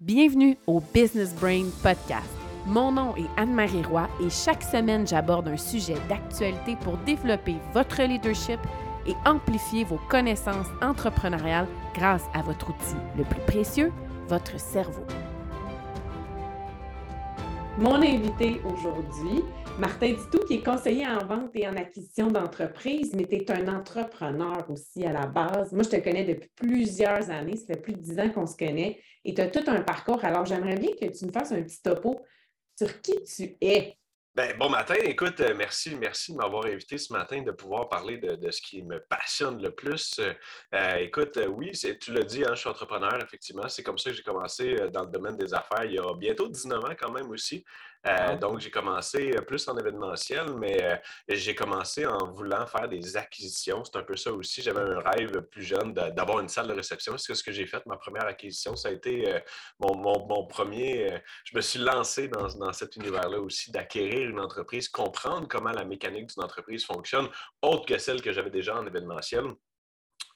Bienvenue au Business Brain Podcast. Mon nom est Anne-Marie Roy et chaque semaine, j'aborde un sujet d'actualité pour développer votre leadership et amplifier vos connaissances entrepreneuriales grâce à votre outil le plus précieux, votre cerveau. Mon invité aujourd'hui, Martin Ditou, qui est conseiller en vente et en acquisition d'entreprise, mais tu es un entrepreneur aussi à la base. Moi, je te connais depuis plusieurs années, ça fait plus de dix ans qu'on se connaît et tu as tout un parcours. Alors, j'aimerais bien que tu me fasses un petit topo sur qui tu es. Ben, bon matin, écoute, euh, merci, merci de m'avoir invité ce matin de pouvoir parler de, ce qui me passionne le plus. Euh, écoute, euh, oui, tu l'as dit, hein, je suis entrepreneur, effectivement. C'est comme ça que j'ai commencé dans le domaine des affaires il y a bientôt 19 ans quand même aussi. Euh, ah. donc, j'ai commencé euh, plus en événementiel, mais euh, j'ai commencé en voulant faire des acquisitions. C'est un peu ça aussi. J'avais un rêve plus jeune d'avoir une salle de réception. C'est ce que j'ai fait. Ma première acquisition, ça a été mon, premier. je me suis lancé dans, dans cet univers-là aussi, d'acquérir une entreprise, comprendre comment la mécanique d'une entreprise fonctionne, autre que celle que j'avais déjà en événementiel.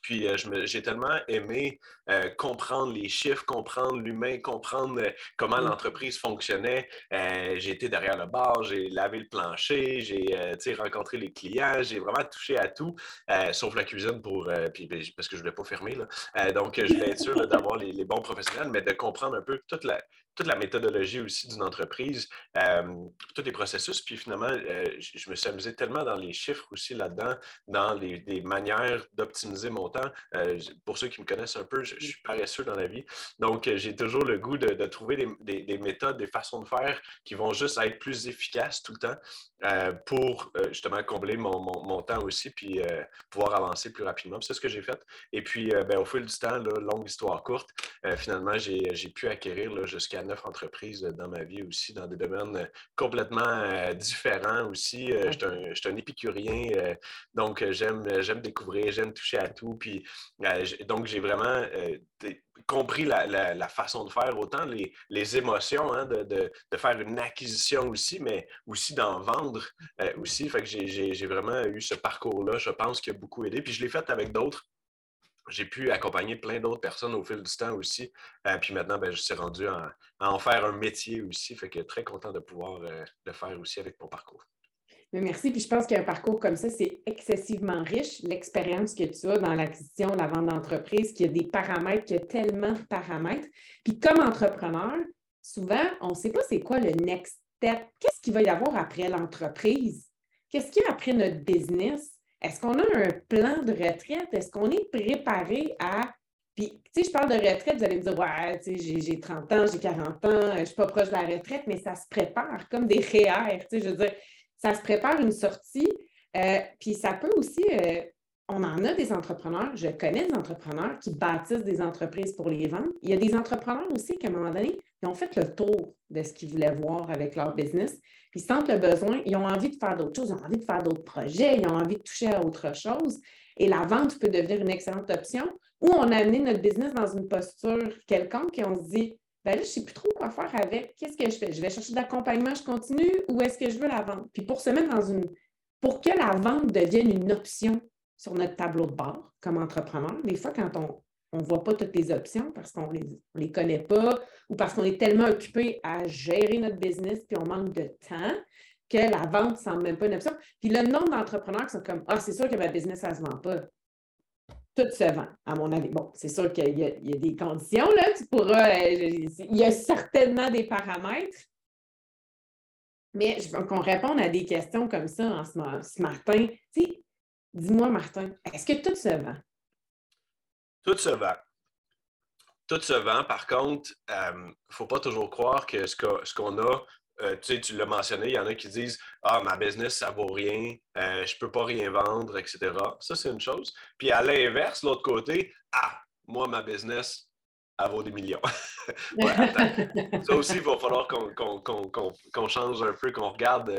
Puis euh, j'ai tellement aimé euh, comprendre les chiffres, comprendre l'humain, comprendre euh, comment mmh. l'entreprise fonctionnait. j'ai été derrière le bar, j'ai lavé le plancher, j'ai rencontré les clients, j'ai vraiment touché à tout, sauf la cuisine pour, puis, ben, parce que je ne voulais pas fermer. Là. donc, je voulais être sûr d'avoir les, les, bons professionnels, mais de comprendre un peu toute la, toute la méthodologie aussi d'une entreprise, euh, tous les processus. Puis finalement, euh, je me suis amusé tellement dans les chiffres aussi là-dedans, dans les, manières d'optimiser mon temps. Euh, pour ceux qui me connaissent un peu, je, suis paresseux dans la vie. Donc, j'ai toujours le goût de, trouver des, méthodes, des façons de faire qui vont juste être plus efficaces tout le temps pour justement combler mon, temps aussi, puis pouvoir avancer plus rapidement. C'est ce que j'ai fait. Et puis, ben, au fil du temps, longue histoire courte, finalement, j'ai pu acquérir jusqu'à neuf entreprises dans ma vie aussi, dans des domaines complètement euh, différents aussi. Euh, je suis un, épicurien, euh, donc j'aime, découvrir, j'aime toucher à tout. Puis, donc, j'ai vraiment compris la, façon de faire, autant les, émotions, hein, de, faire une acquisition aussi, mais aussi d'en vendre aussi. Fait que j'ai, vraiment eu ce parcours-là, je pense, qui a beaucoup aidé. Puis je l'ai fait avec d'autres j'ai pu accompagner plein d'autres personnes au fil du temps aussi. Euh, puis maintenant, ben, je suis rendu à, en faire un métier aussi. Fait que très content de pouvoir euh, le faire aussi avec mon parcours. merci. Puis je pense qu'un parcours comme ça, c'est excessivement riche. L'expérience que tu as dans l'acquisition, la vente d'entreprise, qu'il y a des paramètres, qu'il y a tellement de paramètres. Puis comme entrepreneur, souvent, on ne sait pas c'est quoi le next step. Qu'est-ce qu'il va y avoir après l'entreprise? Qu'est-ce qu'il y a après notre business? Est-ce qu'on a un plan de retraite? Est-ce qu'on est préparé à. Puis, tu sais, je parle de retraite, vous allez me dire, ouais, tu sais, j'ai 30 ans, j'ai 40 ans, je ne suis pas proche de la retraite, mais ça se prépare comme des REER, tu sais, je veux dire, ça se prépare une sortie. Euh, puis ça peut aussi, euh, on en a des entrepreneurs, je connais des entrepreneurs qui bâtissent des entreprises pour les vendre. Il y a des entrepreneurs aussi qui, à un moment donné, ils ont fait le tour de ce qu'ils voulaient voir avec leur business ils sentent le besoin, ils ont envie de faire d'autres choses, ils ont envie de faire d'autres projets, ils ont envie de toucher à autre chose. Et la vente peut devenir une excellente option. Ou on a amené notre business dans une posture quelconque et on se dit, ben là, je ne sais plus trop quoi faire avec. Qu'est-ce que je fais? Je vais chercher de l'accompagnement, je continue ou est-ce que je veux la vente? Puis pour se mettre dans une. Pour que la vente devienne une option sur notre tableau de bord comme entrepreneur, des fois, quand on, on ne voit pas toutes les options parce qu'on ne les, connaît pas ou parce qu'on est tellement occupé à gérer notre business puis on manque de temps que la vente ne semble même pas une option. Puis le nombre d'entrepreneurs qui sont comme Ah, c'est sûr que ma business, ça ne se vend pas. Tout se vend, à mon avis. Bon, c'est sûr qu'il y, a des conditions, là. Tu pourras. Euh, il y a certainement des paramètres. Mais je veux qu'on réponde à des questions comme ça en ce, ce matin. dis-moi, Martin, est-ce que tout se vend? Tout se vend. Tout se vend. Par contre, il euh, ne faut pas toujours croire que ce qu'on a, euh, tu sais, tu l'as mentionné, il y en a qui disent Ah, ma business, ça vaut rien, euh, je ne peux pas rien vendre, etc. Ça, c'est une chose. Puis à l'inverse, l'autre côté, Ah, moi, ma business, elle vaut des millions. ça aussi, il va falloir qu'on change un peu, qu'on regarde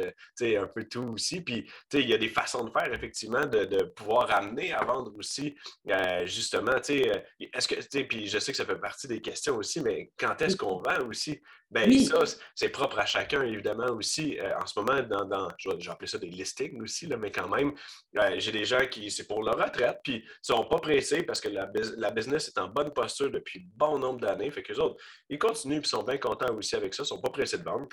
euh, un peu tout aussi. Puis, il y a des façons de faire, effectivement, de, pouvoir amener à vendre aussi, euh, justement. Euh, est-ce que, puis je sais que ça fait partie des questions aussi, mais quand est-ce qu'on vend aussi? Ben, ça, c'est propre à chacun, évidemment, aussi. Euh, en ce moment, dans, dans je vais appeler ça des listings aussi, là, mais quand même, euh, j'ai des gens qui, c'est pour leur retraite, puis ils sont pas pressés parce que la, la, business est en bonne posture depuis bon nombre d'années. Fait que les autres, ils continuent, puis sont bien contents aussi avec ça, ils sont pas pressés de vendre.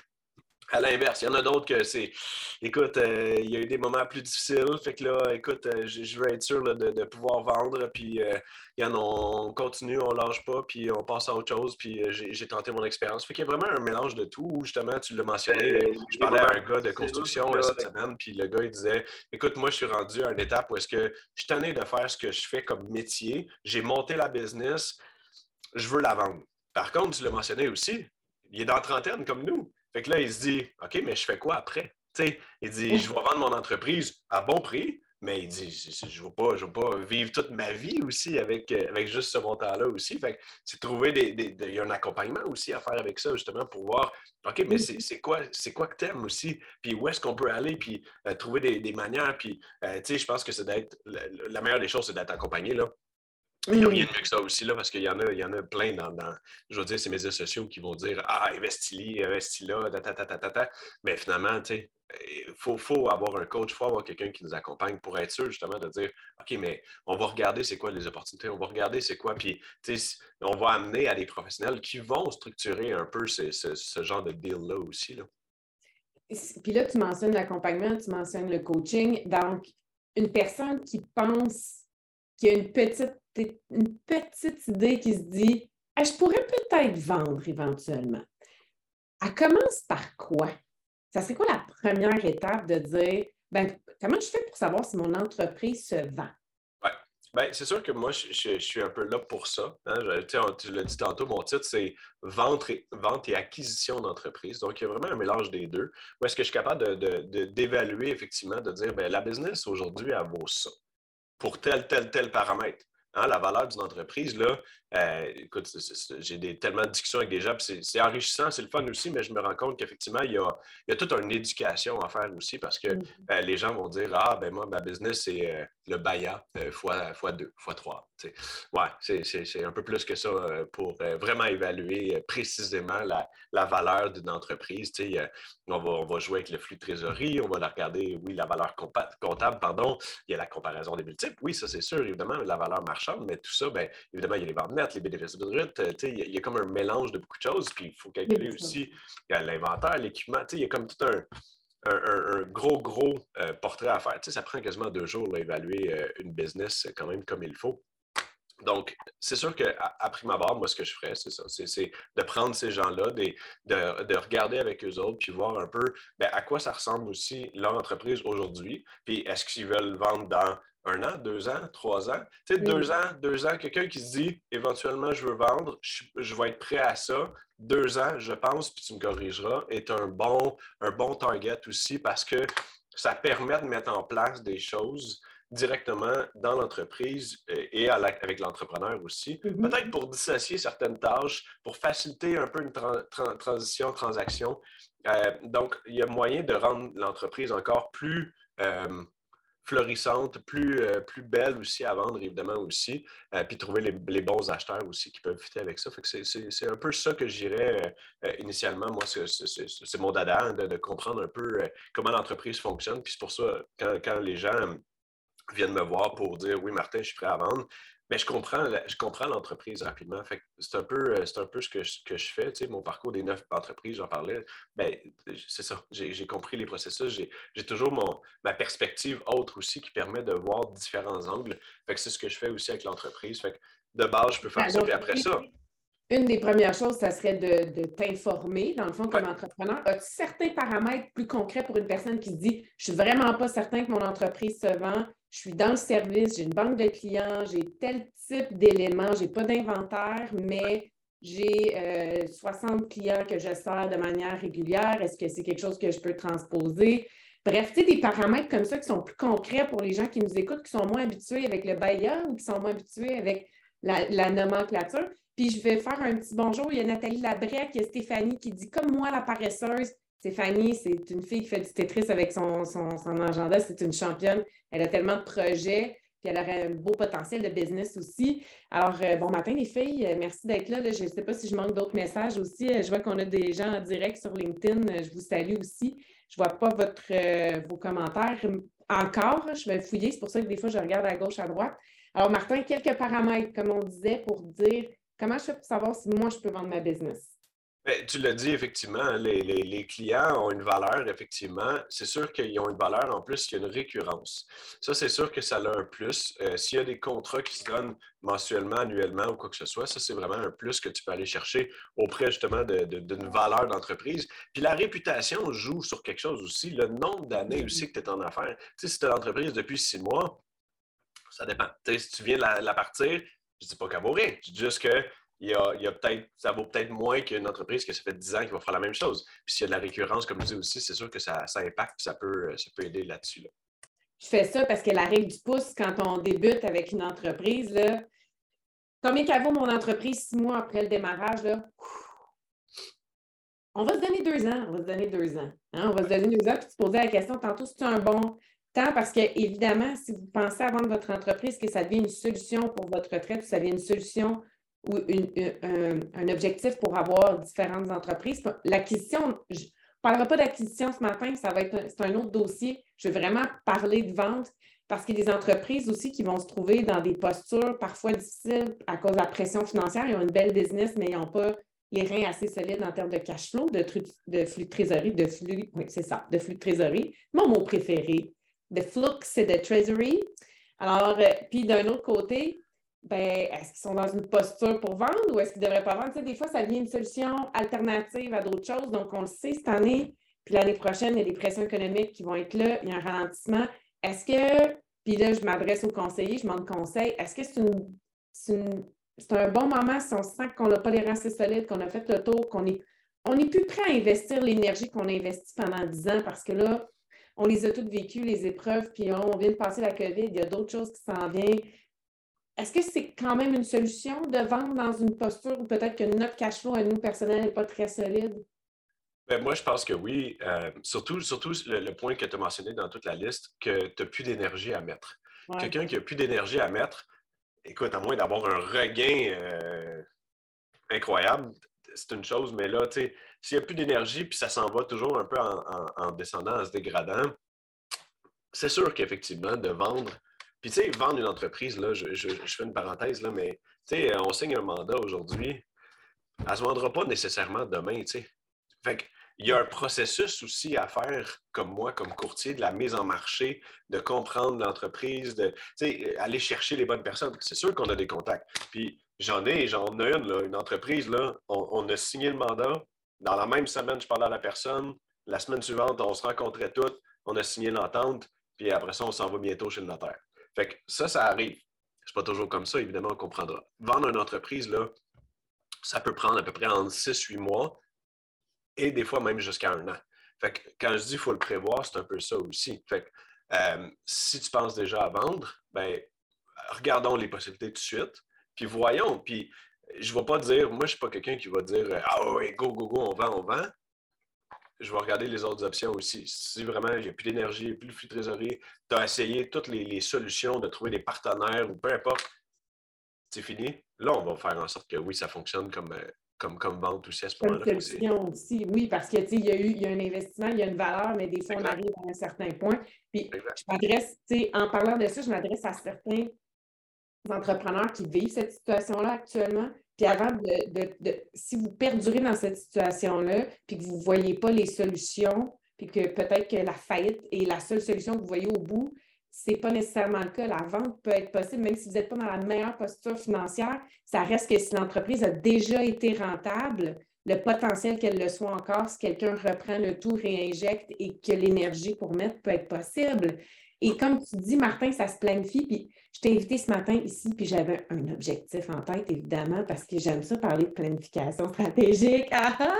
À l'inverse, il y en a d'autres que c'est. Écoute, euh, il y a eu des moments plus difficiles. Fait que là, écoute, euh, je, veux être sûr de, pouvoir vendre. Puis, euh, il y en a, on continue, on lâche pas, puis on passe à autre chose. Puis, j'ai tenté mon expérience. Fait qu'il y a vraiment un mélange de tout. Justement, tu l'as mentionné. je parlais à un gars de construction cette semaine, puis le gars, il disait Écoute, moi, je suis rendu à une étape où est-ce que je suis de faire ce que je fais comme métier. J'ai monté la business. Je veux la vendre. Par contre, tu l'as mentionné aussi, il est dans la trentaine comme nous. Fait que là, il se dit OK, mais je fais quoi après? il dit Je vais vendre mon entreprise à bon prix, mais il dit Je ne vais, pas, je pas vivre toute ma vie aussi avec, euh, avec juste ce montant-là aussi. Fait c'est trouver des, Il y a un accompagnement aussi à faire avec ça, justement, pour voir OK, mais c'est quoi, quoi que tu aimes aussi? Puis où est-ce qu'on peut aller? Puis euh, trouver des, manières. Puis, euh, tu sais, je pense que c'est d'être. La, meilleure des choses, c'est d'être accompagné. Là. Il n'y a rien de mieux que ça aussi, là, parce qu'il y, en a, il y en a plein dans, je veux dire, ces médias sociaux qui vont dire Ah, investis-y, investis là, ta, ta, ta, ta, Mais finalement, tu sais, il faut, faut, avoir un coach, il faut avoir quelqu'un qui nous accompagne pour être sûr justement de dire OK, mais on va regarder c'est quoi les opportunités, on va regarder c'est quoi, puis on va amener à des professionnels qui vont structurer un peu ce, ce, genre de deal-là aussi. Là. Puis là, tu mentionnes l'accompagnement, tu mentionnes le coaching. Donc, une personne qui pense qu'il y a une petite une petite idée qui se dit je pourrais peut-être vendre éventuellement. Elle commence par quoi? Ça serait quoi la première étape de dire ben, comment je fais pour savoir si mon entreprise se vend? Oui. Ben, c'est sûr que moi, je, suis un peu là pour ça. Hein. tu l'as dit tantôt, mon titre, c'est vente et, vente et acquisition d'entreprise. Donc, il y a vraiment un mélange des deux. Où est-ce que je suis capable d'évaluer, de, effectivement, de dire ben, la business aujourd'hui, elle vaut ça pour tel, tel, tel paramètre. Hein, la valeur d'une entreprise, là, euh, écoute, j'ai tellement de discussions avec des gens, c'est enrichissant, c'est le fun aussi, mais je me rends compte qu'effectivement, il y a, toute une éducation à faire aussi parce que mm-hmm. euh, les gens vont dire Ah, ben moi, ma business, c'est euh, le BAYA fois, fois deux, fois trois. Ouais, c'est un peu plus que ça pour vraiment évaluer précisément la, valeur d'une entreprise. On va, on va jouer avec le flux de trésorerie, on va la regarder, oui, la valeur comptable, pardon, il y a la comparaison des multiples, oui, ça c'est sûr, évidemment, la valeur marchande, mais tout ça, bien, évidemment, il y a les ventes les bénéfices bruts, euh, il y, a comme un mélange de beaucoup de choses, puis il faut calculer aussi l'inventaire, l'équipement, il y a comme tout un, gros, gros euh, portrait à faire. ça prend quasiment deux jours d'évaluer euh, une business quand même comme il faut. Donc, c'est sûr qu'à à prime abord, moi, ce que je ferais, c'est ça. C'est de prendre ces gens-là, de, de, regarder avec eux autres, puis voir un peu ben, à quoi ça ressemble aussi leur entreprise aujourd'hui. Puis, est-ce qu'ils veulent vendre dans un an, deux ans, trois ans. Tu sais, deux ans, deux ans, quelqu'un qui se dit éventuellement je veux vendre, je, vais être prêt à ça. Deux ans, je pense, puis tu me corrigeras, est un bon, un bon target aussi parce que ça permet de mettre en place des choses directement dans l'entreprise euh, et avec l'entrepreneur aussi. Mm-hmm. Peut-être pour dissocier certaines tâches, pour faciliter un peu une transition, transaction. Euh, donc, il y a moyen de rendre l'entreprise encore plus euh, florissante, plus, euh, plus belle aussi à vendre, évidemment, aussi, euh, puis trouver les, bons acheteurs aussi qui peuvent fitter avec ça. c'est un peu ça que je dirais euh, initialement. Moi, c'est mon dada, hein, de, comprendre un peu comment l'entreprise fonctionne. Puis c'est pour ça, quand, quand les gens viennent me voir pour dire oui, Martin, je suis prêt à vendre, mais je comprends, je comprends l'entreprise rapidement. c'est un peu, euh, c'est un peu ce que je, que je fais. mon parcours des neuf entreprises, j'en parlais. Ben, c'est ça. J'ai, compris les processus. J'ai, toujours mon, ma perspective autre aussi qui permet de voir différents angles. Fait que c'est ce que je fais aussi avec l'entreprise. Fait de base, je peux faire ben, ça. Puis après ça. Une des premières choses, ça serait de, t'informer, dans le fond, comme entrepreneur. As-tu certains paramètres plus concrets pour une personne qui se dit Je ne suis vraiment pas certain que mon entreprise se vend, je suis dans le service, j'ai une banque de clients, j'ai tel type d'éléments, je n'ai pas d'inventaire, mais j'ai 60 euh, clients que je sers de manière régulière. Est-ce que c'est quelque chose que je peux transposer? Bref, tu sais, des paramètres comme ça qui sont plus concrets pour les gens qui nous écoutent, qui sont moins habitués avec le bailleur ou qui sont moins habitués avec la, nomenclature. Puis je vais faire un petit bonjour. Il y a Nathalie Labrec, il y a Stéphanie qui dit Comme moi, la paresseuse, Stéphanie, c'est une fille qui fait du Tetris avec son, agenda. C'est une championne. Elle a tellement de projets. puis elle aurait un beau potentiel de business aussi. Alors, euh, bon matin les filles, euh, merci d'être là. Je ne sais pas si je manque d'autres messages aussi. Je vois qu'on a des gens en direct sur LinkedIn. Je vous salue aussi. Je ne vois pas votre, vos commentaires encore. Je vais fouiller, c'est pour ça que des fois, je regarde à gauche, à droite. Alors, Martin, quelques paramètres, comme on disait, pour dire comment je fais pour savoir si moi, je peux vendre ma business? Ben, tu l'as dit, effectivement, les, clients ont une valeur, effectivement. C'est sûr qu'ils ont une valeur en plus, il y a une récurrence. Ça, c'est sûr que ça a un plus. Euh, s'il y a des contrats qui se donnent mensuellement, annuellement ou quoi que ce soit, ça, c'est vraiment un plus que tu peux aller chercher auprès justement d'une valeur d'entreprise. Puis la réputation joue sur quelque chose aussi, le nombre d'années aussi que tu es en affaires. Tu sais, si tu as l'entreprise depuis six mois, ça dépend. si tu viens de la, partir, je ne dis pas qu'elle vaut rien. Je dis juste que il y a, peut-être, ça vaut peut-être moins qu'une entreprise qui ça fait 10 ans qui va faire la même chose. Puis s'il y a de la récurrence, comme je dis aussi, c'est sûr que ça, ça impacte ça peut, ça peut aider là-dessus. Je fais ça parce que la règle du pouce, quand on débute avec une entreprise, là, combien qu'elle vaut mon entreprise six mois après le démarrage? Là? On va se donner deux ans. On va se donner deux ans. Hein? On va se donner deux ans. Puis tu posais la question tantôt, c'est un bon temps? Parce que, évidemment, si vous pensez à vendre votre entreprise, que ça devient une solution pour votre retraite, ça devient une solution ou un, objectif pour avoir différentes entreprises. L'acquisition, je ne parlerai pas d'acquisition ce matin, ça va être c'est un autre dossier. Je veux vraiment parler de vente parce qu'il y a des entreprises aussi qui vont se trouver dans des postures parfois difficiles à cause de la pression financière. Ils ont une belle business, mais ils n'ont pas les reins assez solides en termes de cash flow, de, de flux de trésorerie, de flux, c'est ça, de flux de trésorerie. Mon mot préféré, de flux, c'est de treasury. Alors, euh, puis d'un autre côté, ben, est-ce qu'ils sont dans une posture pour vendre ou est-ce qu'ils ne devraient pas vendre? des fois, ça devient une solution alternative à d'autres choses. Donc, on le sait cette année, puis l'année prochaine, il y a des pressions économiques qui vont être là, il y a un ralentissement. Est-ce que, puis là, je m'adresse aux conseillers, je demande conseil, est-ce que c'est c'est un bon moment si on sent qu'on n'a pas les reins assez solides, qu'on a fait le tour, qu'on est, on est plus prêt à investir l'énergie qu'on a investie pendant 10 ans parce que là, on les a toutes vécues, les épreuves, puis on vient de passer la COVID, il y a d'autres choses qui s'en viennent. Est-ce que c'est quand même une solution de vendre dans une posture où peut-être que notre cash flow à nous personnel n'est pas très solide? Ben, moi, je pense que oui. Euh, surtout surtout le, point que tu as mentionné dans toute la liste, que tu n'as plus d'énergie à mettre. Quelqu'un qui n'a plus d'énergie à mettre, écoute, à moins d'avoir un regain euh, incroyable, c'est une chose, mais là, tu sais, s'il n'y a plus d'énergie, puis ça s'en va toujours un peu en descendant, en se dégradant, c'est sûr qu'effectivement, de vendre puis, tu sais, vendre une entreprise, là, je, fais une parenthèse, là, mais, tu sais, on signe un mandat aujourd'hui, elle ne se vendra pas nécessairement demain, tu sais. Fait il y a un processus aussi à faire, comme moi, comme courtier, de la mise en marché, de comprendre l'entreprise, de aller chercher les bonnes personnes. C'est sûr qu'on a des contacts. Puis j'en ai, j'en ai une, là, une entreprise, là, on, on, a signé le mandat. Dans la même semaine, je parlais à la personne. La semaine suivante, on se rencontrait toutes, on a signé l'entente, puis après ça, on s'en va bientôt chez le notaire. Fait que ça, ça arrive. C'est pas toujours comme ça, évidemment, on comprendra. Vendre une entreprise, là, ça peut prendre à peu près entre 6-8 mois et des fois même jusqu'à un an. Fait que quand je dis qu'il faut le prévoir, c'est un peu ça aussi. Fait que euh, si tu penses déjà à vendre, ben regardons les possibilités tout de suite, puis voyons. Puis je ne vais pas dire, moi, je ne suis pas quelqu'un qui va dire Ah oui, go, go, go, on vend, on vend je vais regarder les autres options aussi. Si vraiment il n'y a plus d'énergie, plus de flux de trésorerie, tu as essayé toutes les, solutions de trouver des partenaires ou peu importe, c'est fini. Là, on va faire en sorte que oui, ça fonctionne comme, euh, comme, comme vente aussi à ce moment-là. aussi, oui, parce que il y a eu il y a un investissement, il y a une valeur, mais des fois, on arrive à un certain point. Puis je m'adresse, en parlant de ça, je m'adresse à certains entrepreneurs qui vivent cette situation-là actuellement, puis avant de, si vous perdurez dans cette situation-là, puis que vous ne voyez pas les solutions, puis que peut-être que la faillite est la seule solution que vous voyez au bout, ce n'est pas nécessairement le cas. La vente peut être possible, même si vous n'êtes pas dans la meilleure posture financière, ça reste que si l'entreprise a déjà été rentable, le potentiel qu'elle le soit encore, si quelqu'un reprend le tout, réinjecte et que l'énergie pour mettre peut être possible. Et comme tu dis, Martin, ça se planifie. Puis je t'ai invité ce matin ici, puis j'avais un objectif en tête, évidemment, parce que j'aime ça parler de planification stratégique. Ah, ah!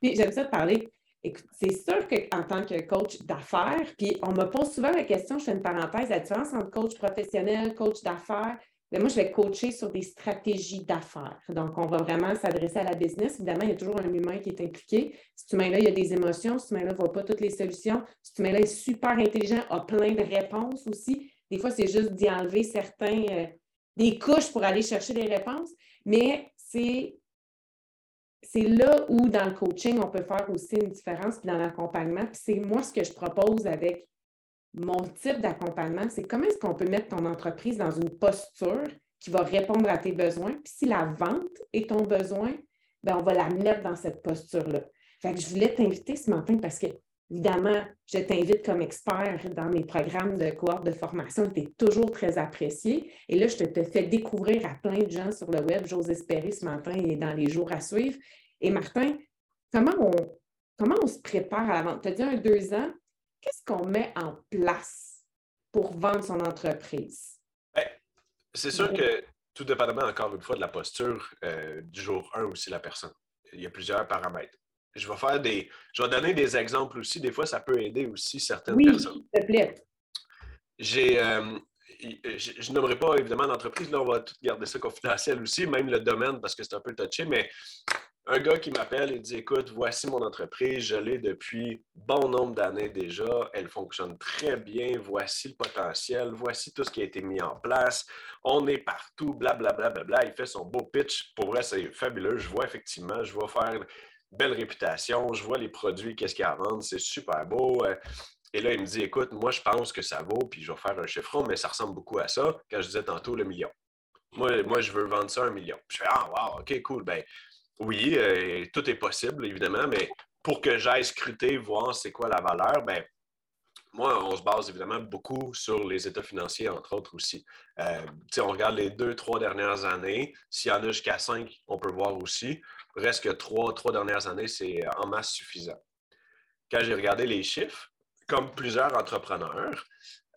Puis j'aime ça parler. Écoute, c'est sûr qu'en tant que coach d'affaires, puis on me pose souvent la question, je fais une parenthèse, la différence entre coach professionnel, coach d'affaires, mais moi, je vais coacher sur des stratégies d'affaires. Donc, on va vraiment s'adresser à la business. Évidemment, il y a toujours un humain qui est impliqué. Ce humain-là, il y a des émotions. Ce humain-là ne voit pas toutes les solutions. Ce humain-là est super intelligent, a plein de réponses aussi. Des fois, c'est juste d'y enlever certains, euh, des couches pour aller chercher des réponses. Mais c'est, c'est là où, dans le coaching, on peut faire aussi une différence, puis dans l'accompagnement. Puis c'est moi ce que je propose avec mon type d'accompagnement, c'est comment est-ce qu'on peut mettre ton entreprise dans une posture qui va répondre à tes besoins. Puis si la vente est ton besoin, bien, on va la mettre dans cette posture-là. Fait que je voulais t'inviter ce matin parce que, évidemment, je t'invite comme expert dans mes programmes de cohorte de formation. Tu es toujours très apprécié. Et là, je te, fais découvrir à plein de gens sur le web. J'ose espérer ce matin et dans les jours à suivre. Et Martin, comment on, comment on se prépare à la vente? Tu as dit un deux ans? Qu'est-ce qu'on met en place pour vendre son entreprise? Ben, c'est sûr que tout dépendamment, encore une fois, de la posture euh, du jour 1 aussi, la personne. Il y a plusieurs paramètres. Je vais faire des. Je vais donner des exemples aussi. Des fois, ça peut aider aussi certaines personnes. S'il te plaît. J'ai. Euh, je, n'aimerais pas évidemment l'entreprise, là, on va tout garder ça confidentiel aussi, même le domaine parce que c'est un peu touché, mais un gars qui m'appelle et dit Écoute, voici mon entreprise, je l'ai depuis bon nombre d'années déjà, elle fonctionne très bien, voici le potentiel, voici tout ce qui a été mis en place, on est partout, blablabla. Bla, bla, bla, Il fait son beau pitch. Pour vrai, c'est fabuleux. Je vois effectivement, je vois faire une belle réputation, je vois les produits, qu'est-ce qu'il y a à vendre, c'est super beau. Et là, il me dit Écoute, moi, je pense que ça vaut, puis je vais faire un chiffron, mais ça ressemble beaucoup à ça, quand je disais tantôt le million. Moi, moi, je veux vendre ça un million. je fais Ah, wow, OK, cool. Ben, oui, euh, tout est possible, évidemment, mais pour que j'aille scruter, voir c'est quoi la valeur, ben, moi, on se base évidemment beaucoup sur les états financiers, entre autres aussi. Euh, on regarde les deux, trois dernières années. S'il y en a jusqu'à cinq, on peut voir aussi. Reste que trois, trois dernières années, c'est en masse suffisant. Quand j'ai regardé les chiffres, comme plusieurs entrepreneurs,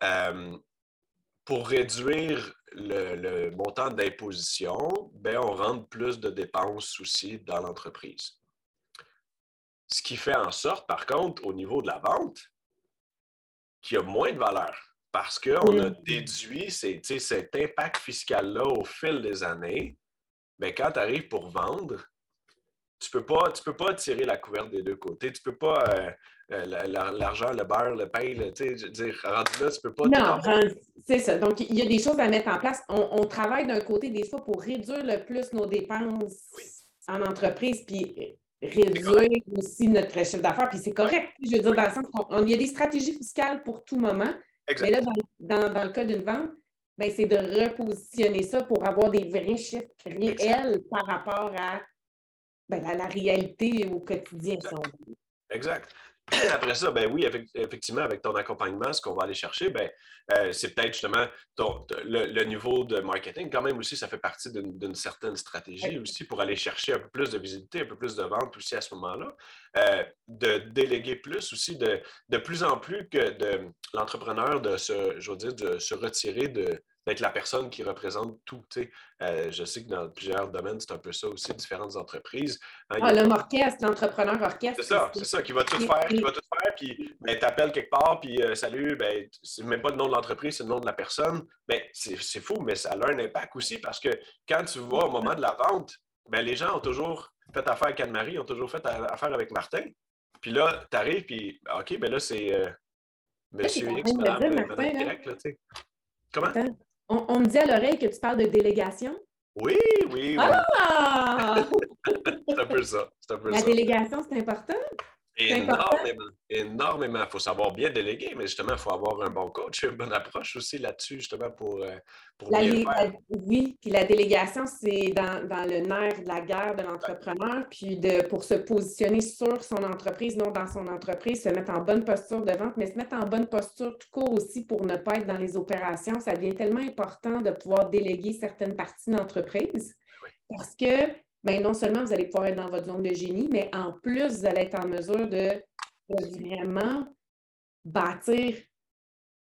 euh, pour réduire le, montant d'imposition, ben, on rentre plus de dépenses aussi dans l'entreprise. Ce qui fait en sorte, par contre, au niveau de la vente, qu'il y a moins de valeur parce qu'on a déduit cet impact fiscal-là au fil des années. Mais ben, quand tu arrives pour vendre, tu peux pas, tu peux pas tirer la couverte des deux côtés. Tu peux pas euh, l'argent, le beurre, le pain, tu sais, dire, rendu là, tu peux pas. Non, c'est ça. Donc, il y a des choses à mettre en place. On, travaille d'un côté des fois pour réduire le plus nos dépenses en entreprise, puis réduire aussi notre chiffre d'affaires. Puis c'est correct. Je veux dire, dans le sens qu'il y a des stratégies fiscales pour tout moment. Mais là, dans, dans, le cas d'une vente, ben, c'est de repositionner ça pour avoir des vrais chiffres réels par rapport à ben, la, la, réalité au quotidien. Exact. Après ça, ben oui, effectivement, avec ton accompagnement, ce qu'on va aller chercher, ben, euh, c'est peut-être justement le, niveau de marketing. Quand même aussi, ça fait partie d'une certaine stratégie aussi pour aller chercher un peu plus de visibilité, un peu plus de vente aussi à ce moment-là. Euh, de déléguer plus aussi, de, de plus en plus que de l'entrepreneur de se, je veux dire, de se retirer de, d'être la personne qui représente tout. Euh, je sais que dans plusieurs domaines, c'est un peu ça aussi, différentes entreprises. Hein, ah, l'homme orchestre, l'entrepreneur orchestre. C'est ça, c'est ça, qui va tout faire, qui va tout faire, puis ben, t'appelles quelque part, puis euh, salut, ben, c'est même pas le nom de l'entreprise, c'est le nom de la personne. Ben, c'est fou, mais ça a un impact aussi parce que quand tu vois au moment de la vente, ben, les gens ont toujours fait affaire avec Anne-Marie, ont toujours fait affaire avec Martin. Puis là, tu arrives, puis OK, ben là, c'est euh, Monsieur X, Madame, Y, là, tu sais. Comment? On, me dit à l'oreille que tu parles de délégation? Oui, oui, oui. Ah! c'est un peu ça. Un peu La délégation, c'est important? Énormément, énormément. Il faut savoir bien déléguer, mais justement, il faut avoir un bon coach, une bonne approche aussi là-dessus, justement, pour, euh, pour bien faire. oui, puis la délégation, c'est dans, dans, le nerf de la guerre de l'entrepreneur, puis de, pour se positionner sur son entreprise, non dans son entreprise, se mettre en bonne posture de vente, mais se mettre en bonne posture tout court aussi pour ne pas être dans les opérations. Ça devient tellement important de pouvoir déléguer certaines parties d'entreprise. Parce que ben, non seulement vous allez pouvoir être dans votre zone de génie, mais en plus, vous allez être en mesure de, vraiment bâtir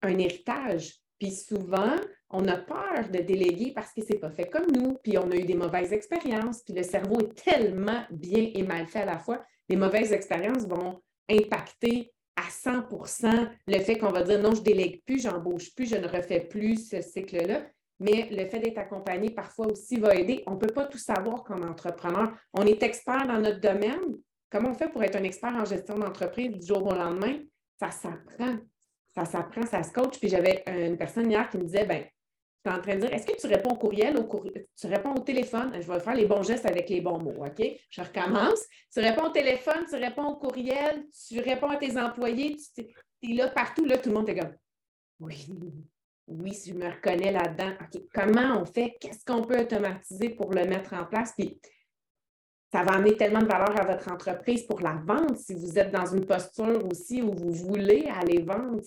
un héritage. Puis souvent, on a peur de déléguer parce que ce n'est pas fait comme nous, puis on a eu des mauvaises expériences, puis le cerveau est tellement bien et mal fait à la fois. Les mauvaises expériences vont impacter à 100% le fait qu'on va dire non, je délègue plus, j'embauche plus, je ne refais plus ce cycle-là mais le fait d'être accompagné parfois aussi va aider. On ne peut pas tout savoir comme entrepreneur. On est expert dans notre domaine. Comment on fait pour être un expert en gestion d'entreprise du jour au lendemain? Ça s'apprend. ça s'apprend, ça se coach. Puis j'avais une personne hier qui me disait, ben, tu es en train de dire, est-ce que tu réponds au courriel, tu réponds au téléphone? Je vais faire les bons gestes avec les bons mots, OK? Je recommence. Tu réponds au téléphone, tu réponds au courriel, tu réponds à tes employés, tu es là partout, là, tout le monde est comme, oui, oui, si je me reconnais là-dedans, OK, comment on fait? Qu'est-ce qu'on peut automatiser pour le mettre en place? Puis ça va amener tellement de valeur à votre entreprise pour la vente si vous êtes dans une posture aussi où vous voulez aller vendre.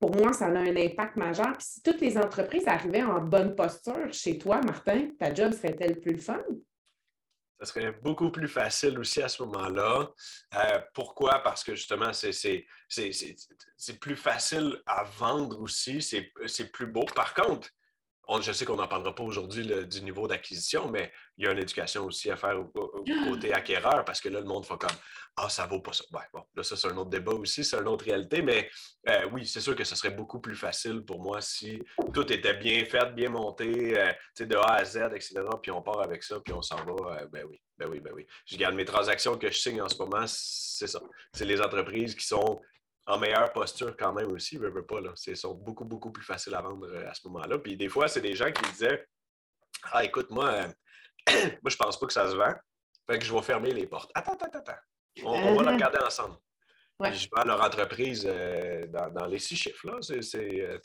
Pour moi, ça a un impact majeur. Puis si toutes les entreprises arrivaient en bonne posture chez toi, Martin, ta job serait-elle plus fun? Ça serait beaucoup plus facile aussi à ce moment-là. Euh, pourquoi? Parce que justement, c'est plus facile à vendre aussi, c'est plus beau. Par contre, je sais qu'on n'en parlera pas aujourd'hui du niveau d'acquisition, mais il y a une éducation aussi à faire au, côté acquéreur parce que là, le monde fait comme Ah, ça vaut pas ça. bon, là, ça, c'est un autre débat aussi, c'est une autre réalité, mais euh, oui, c'est sûr que ce serait beaucoup plus facile pour moi si tout était bien fait, bien monté, euh, de A à Z, etc. Puis on part avec ça, puis on s'en va. Euh, ben oui, ben oui, ben oui. Je garde mes transactions que je signe en ce moment, c'est ça. C'est les entreprises qui sont en meilleure posture quand même aussi, ne veux pas. Là. C'est sont beaucoup, beaucoup plus faciles à vendre euh, à ce moment-là. Puis des fois, c'est des gens qui disaient Ah, écoute, moi, euh, moi, je pense pas que ça se vend. Fait que je vais fermer les portes. Attends, attends, attends. On, va le regarder ensemble. Je vends leur entreprise euh, dans, les six chiffres. Là. C'est,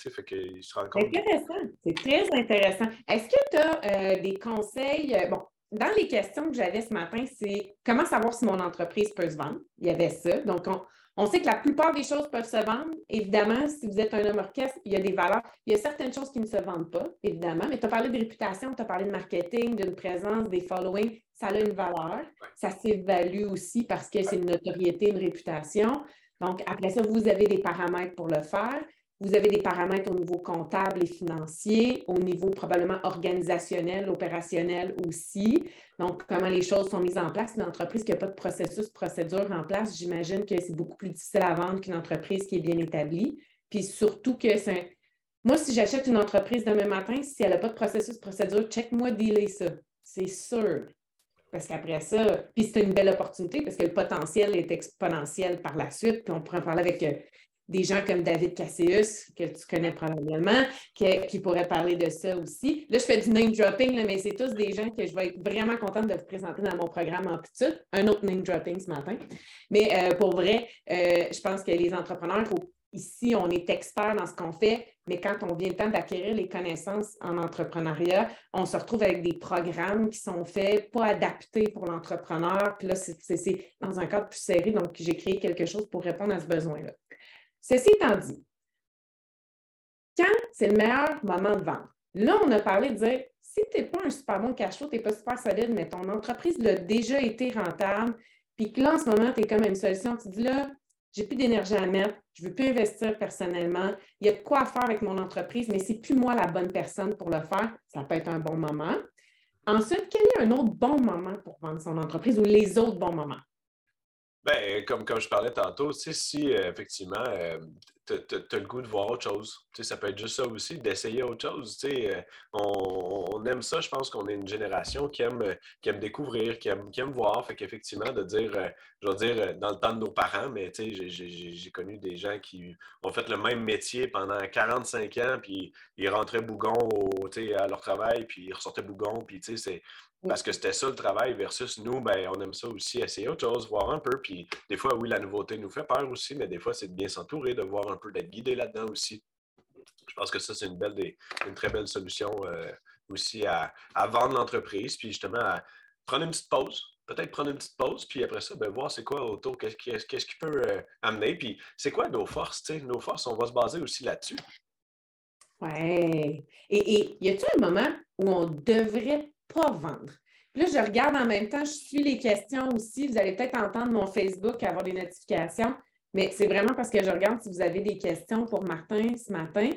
fait qu'ils se rendent compte. C'est intéressant. C'est très intéressant. Est-ce que tu as des conseils? Bon, dans les questions que j'avais ce matin, c'est comment savoir si mon entreprise peut se vendre? Il y avait ça. Donc, on, on sait que la plupart des choses peuvent se vendre. Évidemment, si vous êtes un homme orchestre, il y a des valeurs. Il y a certaines choses qui ne se vendent pas, évidemment, mais tu as parlé de réputation, tu as parlé de marketing, d'une présence, des followings. Ça a une valeur. Ça s'évalue aussi parce que c'est une notoriété, une réputation. Donc, après ça, vous avez des paramètres pour le faire. Vous avez des paramètres au niveau comptable et financier, au niveau probablement organisationnel, opérationnel aussi. Donc, comment les choses sont mises en place. Une entreprise qui n'a pas de processus, procédure en place, j'imagine que c'est beaucoup plus difficile à vendre qu'une entreprise qui est bien établie. Puis surtout que c'est Moi, si j'achète une entreprise demain matin, si elle n'a pas de processus, procédure, check-moi dealer ça. C'est sûr. Parce qu'après ça, puis c'est une belle opportunité parce que le potentiel est exponentiel par la suite. Puis on pourrait en parler avec euh, des gens comme David Cassius, que tu connais probablement, qui, pourraient parler de ça aussi. Là, je fais du name dropping, mais c'est tous des gens que je vais être vraiment contente de vous présenter dans mon programme petit. Un autre name dropping ce matin. Mais euh, pour vrai, euh, je pense que les entrepreneurs, ici, on est experts dans ce qu'on fait, mais quand on vient le temps d'acquérir les connaissances en entrepreneuriat, on se retrouve avec des programmes qui sont faits, pas adaptés pour l'entrepreneur. Puis là, c'est dans un cadre plus serré. Donc, j'ai créé quelque chose pour répondre à ce besoin-là. Ceci étant dit, quand c'est le meilleur moment de vendre? Là, on a parlé de dire, si tu n'es pas un super bon cash flow, tu n'es pas super solide, mais ton entreprise l'a déjà été rentable, puis que là, en ce moment, tu es comme une solution, tu dis là, j'ai plus d'énergie à mettre, je ne veux plus investir personnellement, il y a de quoi faire avec mon entreprise, mais ce n'est plus moi la bonne personne pour le faire, ça peut être un bon moment. Ensuite, quel est un autre bon moment pour vendre son entreprise ou les autres bons moments? Ben, comme, comme je parlais tantôt, si euh, effectivement euh, tu as le goût de voir autre chose, ça peut être juste ça aussi, d'essayer autre chose. Euh, on, on, aime ça, je pense qu'on est une génération qui aime, qui aime découvrir, qui aime, qui aime voir. Fait qu'effectivement, de dire, je veux dire, dans le temps de nos parents, mais j'ai connu des gens qui ont fait le même métier pendant 45 ans, puis ils rentraient bougon au, à leur travail, puis ils ressortaient bougon, puis c'est parce que c'était ça le travail versus nous, ben, on aime ça aussi, essayer autre chose, voir un peu. Puis des fois, oui, la nouveauté nous fait peur aussi, mais des fois, c'est de bien s'entourer, de voir un peu, d'être guidé là-dedans aussi. Je pense que ça, c'est une, belle, une très belle solution euh, aussi à, vendre l'entreprise, puis justement à prendre une petite pause. Peut-être prendre une petite pause, puis après ça, ben, voir c'est quoi autour, qu'est-ce qui, peut euh, amener, puis c'est quoi nos forces, Nos forces, on va se baser aussi là-dessus. Oui. Et, y a-t-il un moment où on devrait pas vendre. Là, je regarde en même temps, je suis les questions aussi. Vous allez peut-être entendre mon Facebook avoir des notifications, mais c'est vraiment parce que je regarde si vous avez des questions pour Martin ce matin.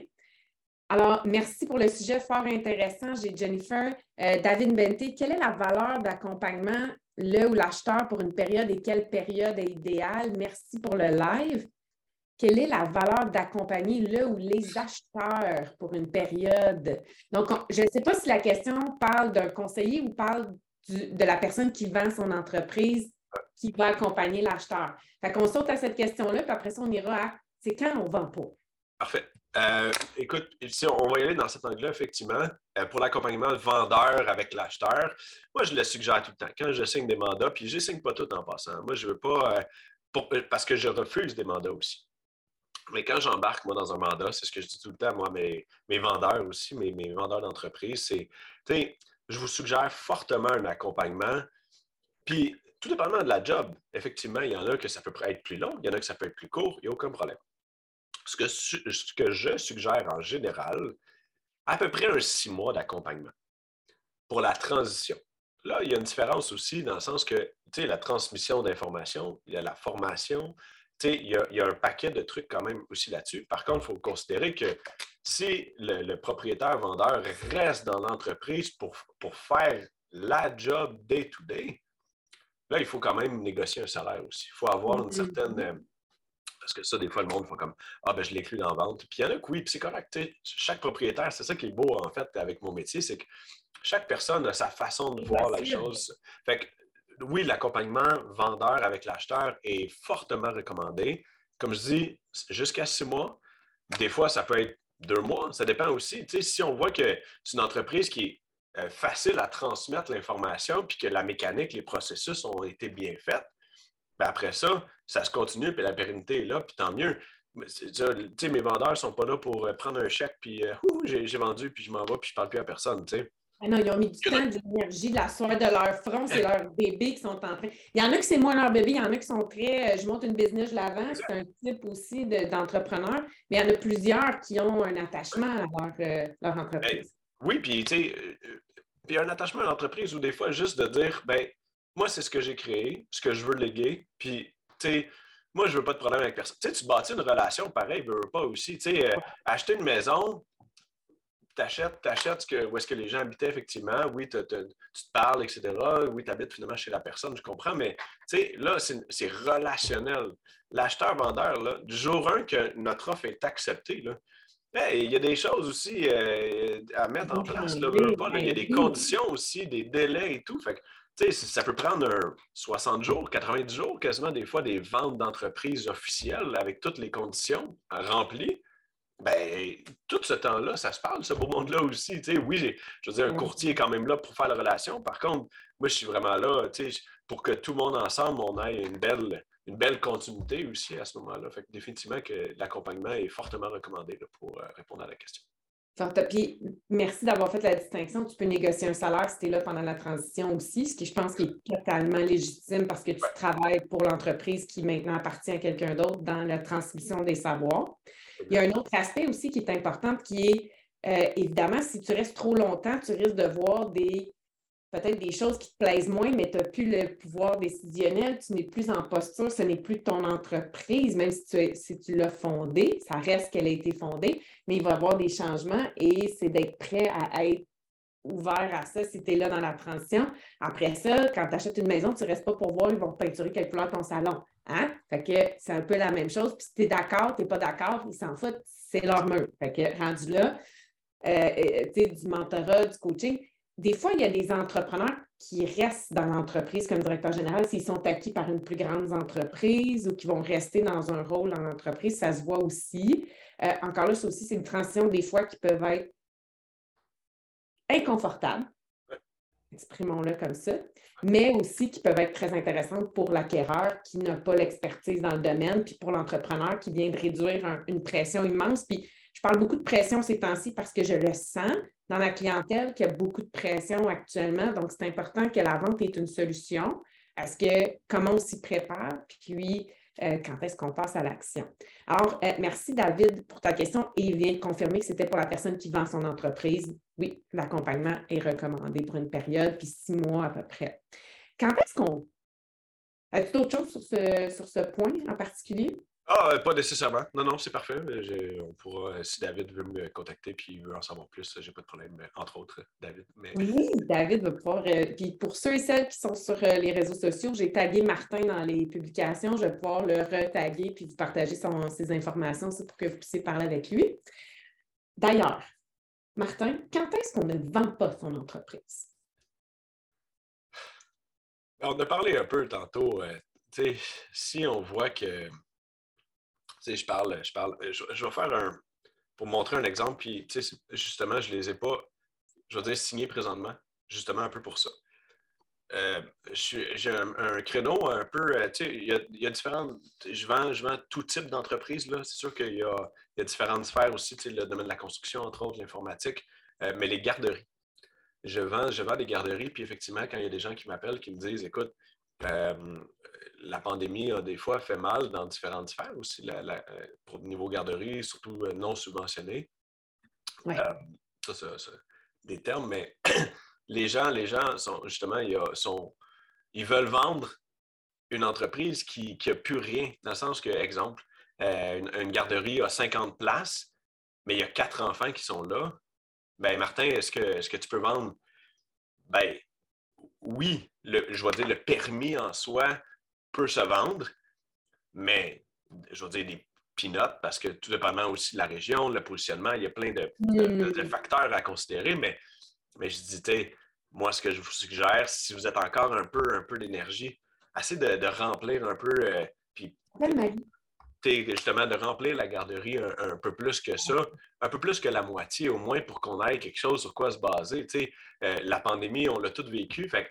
Alors, merci pour le sujet fort intéressant. J'ai Jennifer. Euh, David Benté, quelle est la valeur d'accompagnement, le ou l'acheteur pour une période et quelle période est idéale? Merci pour le live quelle est la valeur d'accompagner le ou les acheteurs pour une période? Donc, je ne sais pas si la question parle d'un conseiller ou parle de la personne qui vend son entreprise qui va accompagner l'acheteur. Fait qu'on saute à cette question-là, puis après ça, on ira à c'est quand on vend pas? Parfait. Euh, écoute, on va y aller dans cet angle-là, effectivement, euh, pour l'accompagnement vendeur avec l'acheteur, moi, je le suggère tout le temps. Quand je signe des mandats, puis je ne signe pas tout en passant. Moi, je ne veux pas, euh, parce que je refuse des mandats aussi. Mais quand j'embarque, moi, dans un mandat, c'est ce que je dis tout le temps, moi, mes, mes vendeurs aussi, mes, mes vendeurs d'entreprise, c'est, tu sais, je vous suggère fortement un accompagnement. Puis, tout dépendamment de la job, effectivement, il y en a que ça peut être plus long, il y en a que ça peut être plus court, il n'y a aucun problème. Ce que, ce que je suggère en général, à peu près un six mois d'accompagnement pour la transition. Là, il y a une différence aussi dans le sens que, tu sais, la transmission d'informations, il y a la formation, il y, a, il y, a, un paquet de trucs quand même aussi là-dessus. Par contre, il faut considérer que si le, propriétaire-vendeur reste dans l'entreprise pour, pour faire la job day-to-day, là, il faut quand même négocier un salaire aussi. Il faut avoir une mm-hmm. certaine. Euh, parce que ça, des fois, le monde fait comme Ah, ben, je l'inclus dans la vente. Puis il y en a que oui, puis c'est correct. Chaque propriétaire, c'est ça qui est beau, en fait, avec mon métier, c'est que chaque personne a sa façon de voir la chose. Fait que oui, l'accompagnement vendeur avec l'acheteur est fortement recommandé. Comme je dis, jusqu'à six mois. Des fois, ça peut être deux mois. Ça dépend aussi. si on voit que c'est une entreprise qui est euh, facile à transmettre l'information, puis que la mécanique, les processus ont été bien faits, ben après ça, ça se continue, puis la pérennité est là, puis tant mieux. mes vendeurs ne sont pas là pour euh, prendre un chèque, puis euh, j'ai vendu, puis je m'en vais, puis je ne parle plus à personne. Ah non, ils ont mis du temps, de l'énergie, de la soirée de leur front, c'est leur bébé qui sont en train. Il y en a qui c'est moins leur bébé, il y en a qui sont très. Euh, je monte une business, je la vends, c'est un type aussi d'entrepreneur, mais il y en a plusieurs qui ont un attachement à leur, euh, leur entreprise. oui, puis tu sais, euh, puis un attachement à l'entreprise ou des fois juste de dire, ben moi, c'est ce que j'ai créé, ce que je veux léguer, puis tu sais, moi, je veux pas de problème avec personne. Tu sais, tu bâtis une relation pareil, veux pas aussi. Tu sais, acheter une maison, t'achètes, t'achètes que, où est-ce que les gens habitaient effectivement. Oui, tu te parles, etc. Oui, tu habites finalement chez la personne, je comprends, mais là, c'est relationnel. L'acheteur-vendeur, du jour 1 que notre offre est acceptée, là, il y a des choses aussi euh, à mettre en place. Là, il y a des conditions aussi, des délais et tout. Fait que, ça peut prendre 60 jours, 90 jours, quasiment des fois des ventes d'entreprises officielles avec toutes les conditions remplies ben, tout ce temps-là, ça se parle, ce beau monde-là aussi. oui, je veux dire, un courtier est quand même là pour faire la relation. Par contre, moi, je suis vraiment là pour que tout le monde ensemble, on ait une belle, une belle continuité aussi à ce moment-là. Fait que définitivement que l'accompagnement est fortement recommandé pour euh, répondre à la question. Puis, merci d'avoir fait la distinction. Tu peux négocier un salaire si tu es là pendant la transition aussi, ce qui je pense qui est totalement légitime parce que tu travailles pour l'entreprise qui maintenant appartient à quelqu'un d'autre dans la transmission des savoirs. Il y a un autre aspect aussi qui est important, qui est euh, évidemment, si tu restes trop longtemps, tu risques de voir des peut-être des choses qui te plaisent moins, mais tu n'as plus le pouvoir décisionnel, tu n'es plus en posture, ce n'est plus ton entreprise, même si tu, si tu l'as fondée, ça reste qu'elle a été fondée, mais il va y avoir des changements et c'est d'être prêt à être ouvert à ça si tu es là dans la transition. Après ça, quand tu achètes une maison, tu ne restes pas pour voir, ils vont peinturer quelle couleur ton salon. Hein? Fait que c'est un peu la même chose. Puis si tu es d'accord, tu n'es pas d'accord, ils s'en foutent, c'est leur mur. Fait que rendu là, euh, euh, tu sais, du mentorat, du coaching, des fois, il y a des entrepreneurs qui restent dans l'entreprise comme directeur général s'ils sont acquis par une plus grande entreprise ou qui vont rester dans un rôle en entreprise, ça se voit aussi. Euh, encore là, ça aussi, c'est une transition des fois qui peuvent être inconfortables, exprimons-le comme ça, mais aussi qui peuvent être très intéressantes pour l'acquéreur qui n'a pas l'expertise dans le domaine, puis pour l'entrepreneur qui vient de réduire une pression immense. Puis je parle beaucoup de pression ces temps-ci parce que je le sens dans la clientèle qu'il y a beaucoup de pression actuellement. Donc, c'est important que la vente est une solution. Est-ce que comment on s'y prépare? Puis, euh, quand est-ce qu'on passe à l'action? Alors, euh, merci David pour ta question et de confirmer que c'était pour la personne qui vend son entreprise. Oui, l'accompagnement est recommandé pour une période, puis six mois à peu près. Quand est-ce qu'on... As-tu d'autres choses sur ce, sur ce point en particulier? Ah, euh, pas nécessairement. Non, non, c'est parfait. On pourra, euh, si David veut me contacter puis il veut en savoir plus, j'ai pas de problème, entre autres, David. Oui, David va pouvoir. Euh, puis pour ceux et celles qui sont sur les réseaux sociaux, j'ai tagué Martin dans les publications. Je vais pouvoir le retaguer puis vous partager ses informations pour que vous puissiez parler avec lui. D'ailleurs, Martin, quand est-ce qu'on ne vend pas son entreprise? On a parlé un peu tantôt. si on voit que je parle, je parle, je, vais faire pour montrer un exemple, puis justement, je les ai pas, je veux dire, signés présentement, justement un peu pour ça. Euh, j'ai un, créneau un peu, euh, tu sais, il y, a, différentes, je vends, je vends tout type d'entreprise, là. C'est sûr qu'il y, a, différentes sphères aussi, tu sais, le domaine de la construction, entre autres, l'informatique, euh, mais les garderies. Je vends, je vends des garderies, puis effectivement, quand il y a des gens qui m'appellent, qui me disent, écoute, la pandémie a des fois fait mal dans différentes sphères aussi, pour le niveau garderie, surtout non subventionné. ça, c'est des termes, mais les gens, les gens sont justement, ils, sont, ils veulent vendre une entreprise qui n'a plus rien. Dans le sens que, exemple, euh, une, garderie a 50 places, mais il y a quatre enfants qui sont là. Ben, Martin, est-ce que, est que tu peux vendre? Ben, oui, le, je vais dire, le permis en soi peut se vendre, mais je vais dire des peanuts parce que tout dépendant aussi de la région, le positionnement, il y a plein de, de facteurs à considérer, mais mais je dis, moi, ce que je vous suggère, si vous êtes encore un peu, un peu d'énergie, assez de, remplir un peu, euh, puis justement de remplir la garderie un, peu plus que ça, un peu plus que la moitié au moins pour qu'on ait quelque chose sur quoi se baser. Euh, la pandémie, on l'a tout vécu, fait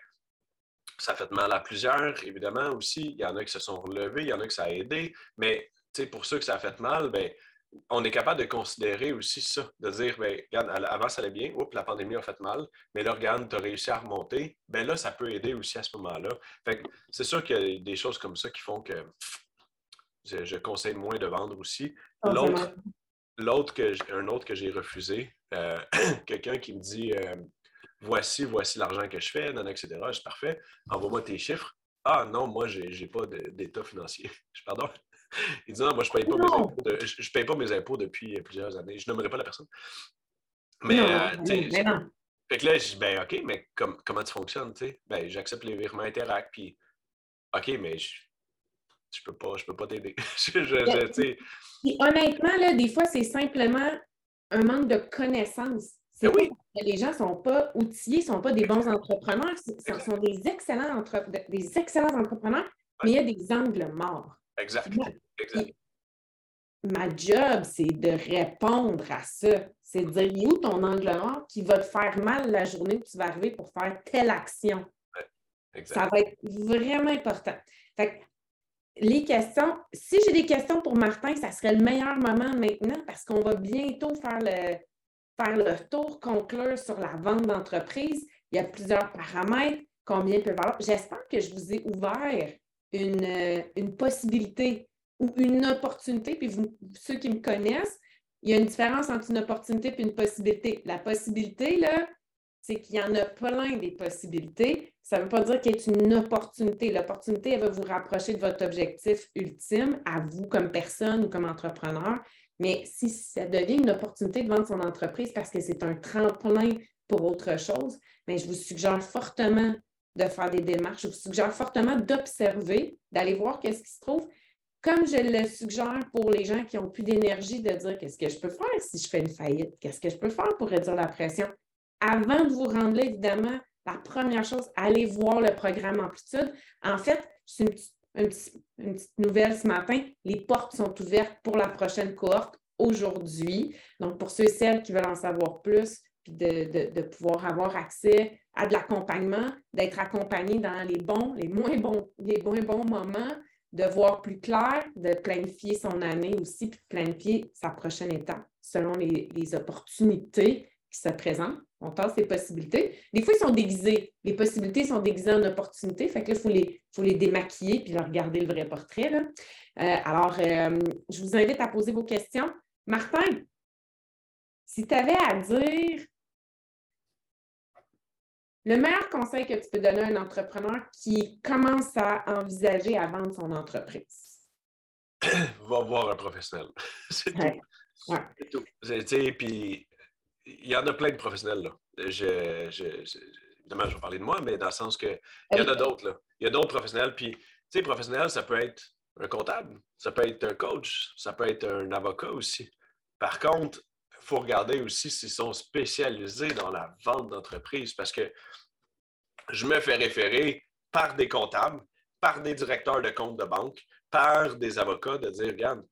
ça fait mal à plusieurs, évidemment aussi. Il y en a qui se sont relevés, il y en a qui ça a aidé, mais pour ceux que ça a fait mal, ben, on est capable de considérer aussi ça, de dire, ben, regarde, avant ça allait bien, oups, la pandémie a fait mal, mais là, regarde, tu as réussi à remonter, ben là, ça peut aider aussi à ce moment-là. c'est sûr qu'il y a des choses comme ça qui font que je, conseille moins de vendre aussi. L'autre, l'autre que, un autre que j'ai refusé, euh, quelqu'un qui me dit, euh, voici, voici l'argent que je fais, etc. C'est parfait, envoie-moi tes chiffres. Ah non, moi, je n'ai pas d'état financier. Je pardon. Il dit non, moi, je ne paye, pas mes impôts je, paye pas mes impôts depuis plusieurs années. Je n'aimerais pas la personne. Mais, euh, mais non. Fait que là, je dis, ben, OK, mais comment tu fonctionnes, tu sais? Ben, j'accepte les virements Interact, puis, OK, mais je, je peux pas, je peux pas t'aider. honnêtement, là, des fois, c'est simplement un manque de connaissances. Ben oui. Les gens ne sont pas outillés, ne sont pas des bons entrepreneurs, ce sont des excellents, entre... des excellents entrepreneurs, mais il y a des angles morts. Exact. Ma job, c'est de répondre à ça. C'est de dire où ton angle mort qui va te faire mal la journée où tu vas arriver pour faire telle action? Ça va être vraiment important. Les questions, si j'ai des questions pour Martin, ça serait le meilleur moment maintenant parce qu'on va bientôt faire le, tour, conclure sur la vente d'entreprise. Il y a plusieurs paramètres, combien peut valoir. J'espère que je vous ai ouvert euh, une, possibilité ou une opportunité, puis vous, ceux qui me connaissent, il y a une différence entre une opportunité et une possibilité. La possibilité, là, c'est qu'il y en a plein des possibilités. Ça ne veut pas dire qu'il y a une opportunité. L'opportunité, elle va vous rapprocher de votre objectif ultime, à vous comme personne ou comme entrepreneur. Mais si ça devient une opportunité de vendre son entreprise parce que c'est un tremplin pour autre chose, bien, je vous suggère fortement de faire des démarches. Je vous suggère fortement d'observer, d'aller voir qu'est-ce qui se trouve. Comme je le suggère pour les gens qui n'ont plus d'énergie, de dire qu'est-ce que je peux faire si je fais une faillite, qu'est-ce que je peux faire pour réduire la pression? Avant de vous rendre là, évidemment, la première chose, allez voir le programme Amplitude. En fait, c'est une, petite nouvelle ce matin. Les portes sont ouvertes pour la prochaine cohorte aujourd'hui. Donc, pour ceux et celles qui veulent en savoir plus, puis de, pouvoir avoir accès à de l'accompagnement, d'être accompagné dans les bons, les moins bons, les bons moments, de voir plus clair, de planifier son année aussi, puis de planifier sa prochaine étape selon les, opportunités qui se présentent. On passe les possibilités. Des fois, ils sont déguisés. Les possibilités sont déguisées en opportunités. Fait que là, il faut les, faut les démaquiller puis leur regarder le vrai portrait. Euh, alors, euh, je vous invite à poser vos questions. Martin, si tu avais à dire le meilleur conseil que tu peux donner à un entrepreneur qui commence à envisager à vendre son entreprise? Va voir un professionnel. C'est tout. Puis, il y en a plein de professionnels. Là. évidemment, je vais parler de moi, mais dans le sens que il y en a d'autres. Il y a d'autres professionnels. Puis, tu sais, professionnel, ça peut être un comptable, ça peut être un coach, ça peut être un avocat aussi. Par contre, il faut regarder aussi s'ils sont spécialisés dans la vente d'entreprise parce que je me fais référer par des comptables, par des directeurs de compte de banque, par des avocats de dire, regarde,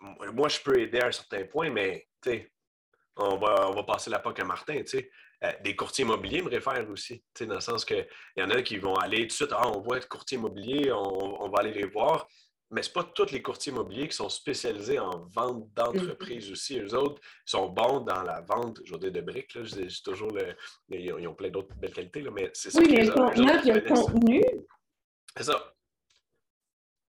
moi, je peux aider à un certain point, mais on va, on va passer la POC à Martin, tu sais. Euh, des courtiers immobiliers me réfèrent aussi, dans le sens qu'il y en a qui vont aller tout de suite, ah, on voit être courtier immobilier, on, va aller les voir. Mais ce pas tous les courtiers immobiliers qui sont spécialisés en vente d'entreprise mm-hmm. aussi. Eux autres sont bons dans la vente, je veux dire, de briques. Là, toujours le, ils, ont, plein d'autres belles qualités, là, mais c'est ça. Oui, mais le contenu. C'est ça.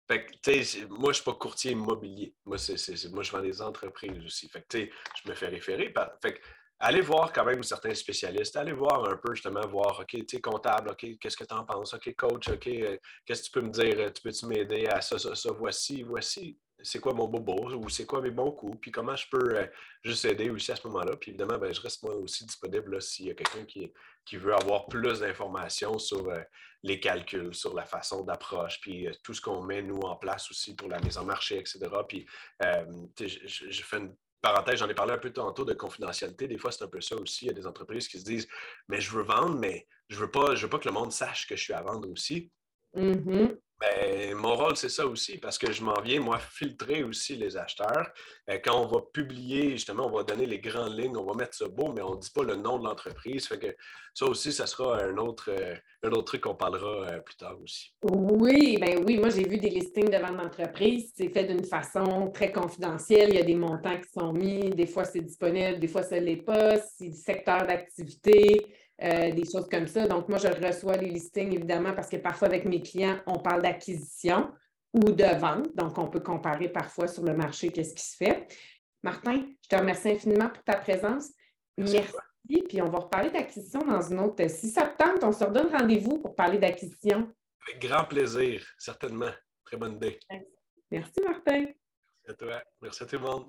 Fait que, moi, je suis pas courtier immobilier. Moi, c'est, moi, je vends des entreprises aussi. Fait que, je me fais référer. Fait allez voir quand même certains spécialistes, allez voir un peu justement, voir, OK, tu comptable, OK, qu'est-ce que tu en penses? OK, coach, OK, euh, qu'est-ce que tu peux me dire? Tu peux-tu m'aider à ça, ça, ça? Voici, voici, c'est quoi mon bobo ou c'est quoi mes bons coups, puis comment je peux euh, juste aider aussi à ce moment-là. Puis évidemment, ben, je reste moi aussi disponible s'il y a quelqu'un qui, qui veut avoir plus d'informations sur euh, les calculs, sur la façon d'approche, puis tout ce qu'on met, nous, en place aussi pour la mise en marché, etc. Puis je, fais une parenthèse, j'en ai parlé un peu tantôt de confidentialité. Des fois, c'est un peu ça aussi. Il y a des entreprises qui se disent Mais je veux vendre, mais je ne veux, veux pas que le monde sache que je suis à vendre aussi. Mm-hmm. Ben, mon rôle, c'est ça aussi, parce que je m'en viens, moi, filtrer aussi les acheteurs. Euh, quand on va publier, justement, on va donner les grandes lignes, on va mettre ça beau, mais on ne dit pas le nom de l'entreprise. Fait que ça aussi, ça sera un autre, euh, truc qu'on parlera euh, plus tard aussi. Oui, ben oui, moi, j'ai vu des listings de vente d'entreprise. C'est fait d'une façon très confidentielle. Il y a des montants qui sont mis. Des fois, c'est disponible, des fois, ce n'est pas. C'est du secteur d'activité. Euh, des choses comme ça. Donc, moi, je reçois les listings, évidemment, parce que parfois, avec mes clients, on parle d'acquisition ou de vente. Donc, on peut comparer parfois sur le marché qu'est-ce qui se fait. Martin, je te remercie infiniment pour ta présence. Merci. Puis on va reparler d'acquisition dans une autre. Si ça te tente, on se redonne rendez-vous pour parler d'acquisition. Avec grand plaisir, certainement. Très bonne idée. Merci, Martin. Merci à toi. Merci à tout le monde.